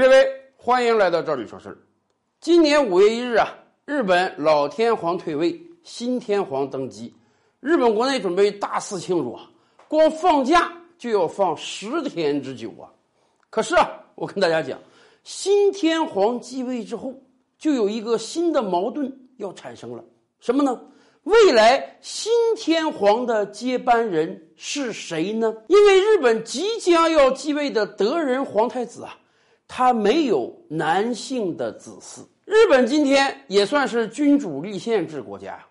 各位，欢迎来到这里说事。今年五月一日啊，日本老天皇退位，新天皇登基，日本国内准备大肆庆祝啊，光放假就要放十天之久啊。可是啊，我跟大家讲，新天皇继位之后，就有一个新的矛盾要产生了，什么呢？未来新天皇的接班人是谁呢？因为日本即将要继位的德仁皇太子啊，他没有男性的子嗣。日本今天也算是君主立宪制国家，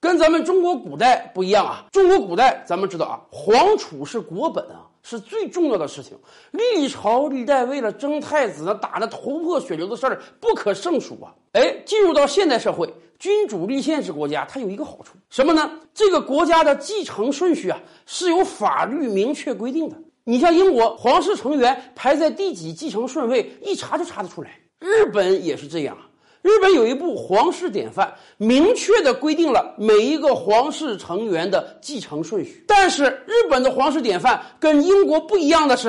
跟咱们中国古代不一样啊。中国古代咱们知道啊，皇储是国本啊，是最重要的事情。历朝历代为了争太子，打得头破血流的事儿不可胜数啊。哎，进入到现代社会。君主立宪制国家，它有一个好处，什么呢？这个国家的继承顺序啊，是有法律明确规定的。你像英国，皇室成员排在第几继承顺位，一查就查得出来。日本也是这样。日本有一部皇室典范，明确的规定了每一个皇室成员的继承顺序。但是，日本的皇室典范跟英国不一样的是，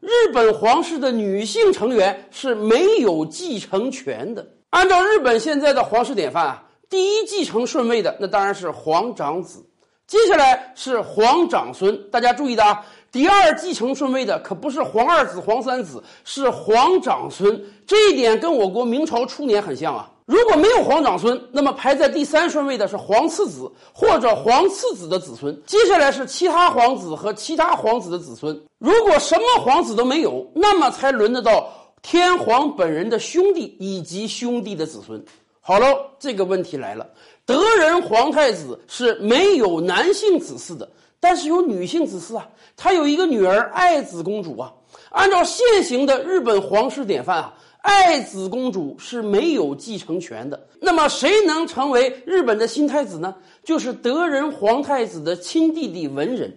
日本皇室的女性成员是没有继承权的。按照日本现在的皇室典范啊。第一继承顺位的那当然是皇长子，接下来是皇长孙。大家注意的啊，第二继承顺位的可不是皇二子、皇三子，是皇长孙。这一点跟我国明朝初年很像啊。如果没有皇长孙，那么排在第三顺位的是皇次子或者皇次子的子孙。接下来是其他皇子和其他皇子的子孙。如果什么皇子都没有，那么才轮得到天皇本人的兄弟以及兄弟的子孙。好了，这个问题来了，德仁皇太子是没有男性子嗣的，但是有女性子嗣啊，她有一个女儿爱子公主啊。按照现行的日本皇室典范啊，爱子公主是没有继承权的。那么谁能成为日本的新太子呢？就是德仁皇太子的亲弟弟文仁，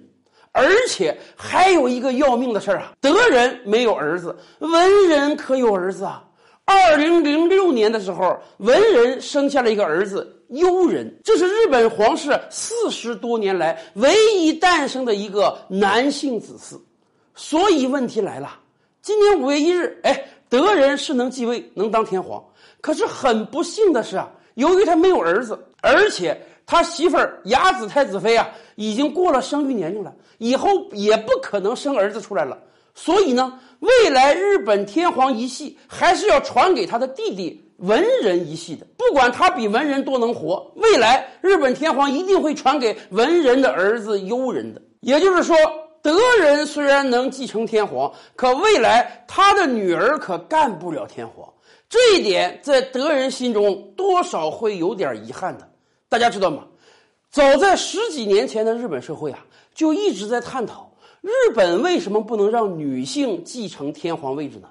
而且还有一个要命的事儿啊，德仁没有儿子，文仁可有儿子啊。二零零六年的时候，文人生下了一个儿子悠仁，这是日本皇室四十多年来唯一诞生的一个男性子嗣。所以问题来了，今年五月一日，哎，德仁是能继位，能当天皇。可是很不幸的是啊，由于他没有儿子，而且他媳妇儿雅子太子妃啊，已经过了生育年龄了，以后也不可能生儿子出来了。所以呢，未来日本天皇一系还是要传给他的弟弟文人一系的。不管他比文人多能活，未来日本天皇一定会传给文人的儿子悠仁的。也就是说，德仁虽然能继承天皇，可未来他的女儿可干不了天皇。这一点在德仁心中多少会有点遗憾的。大家知道吗？早在十几年前的日本社会啊，就一直在探讨。日本为什么不能让女性继承天皇位置呢？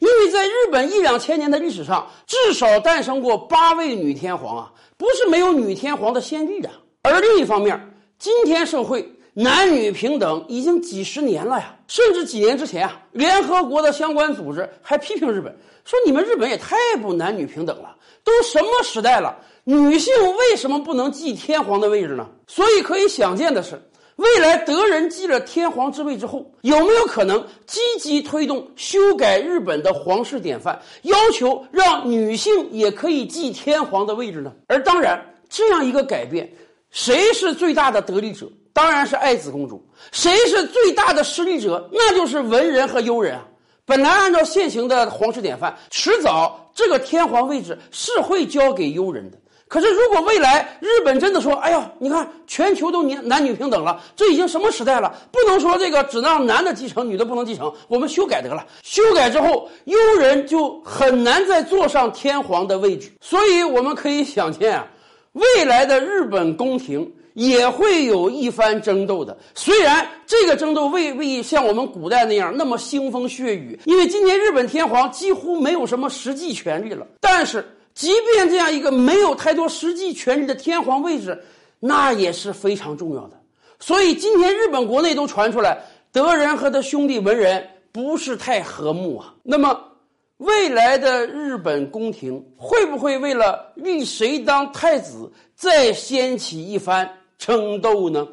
因为在日本一两千年的历史上，至少诞生过八位女天皇啊，不是没有女天皇的先例啊。而另一方面，今天社会男女平等已经几十年了呀，甚至几年之前啊，联合国的相关组织还批评日本，说你们日本也太不男女平等了，都什么时代了，女性为什么不能继天皇的位置呢？所以可以想见的是。未来德仁继了天皇之位之后，有没有可能积极推动修改日本的皇室典范，要求让女性也可以继天皇的位置呢？而当然，这样一个改变，谁是最大的得利者？当然是爱子公主。谁是最大的失利者？那就是文人和悠人啊。本来按照现行的皇室典范，迟早这个天皇位置是会交给悠人的。可是，如果未来日本真的说：“哎呀，你看全球都男男女平等了，这已经什么时代了？不能说这个只能让男的继承，女的不能继承。我们修改得了，修改之后，悠人就很难再坐上天皇的位置。所以，我们可以想见啊，未来的日本宫廷也会有一番争斗的。虽然这个争斗未必像我们古代那样那么腥风血雨，因为今年日本天皇几乎没有什么实际权利了，但是。即便这样一个没有太多实际权力的天皇位置，那也是非常重要的。所以今天日本国内都传出来，德仁和他兄弟文人不是太和睦啊。那么，未来的日本宫廷会不会为了立谁当太子，再掀起一番争斗呢？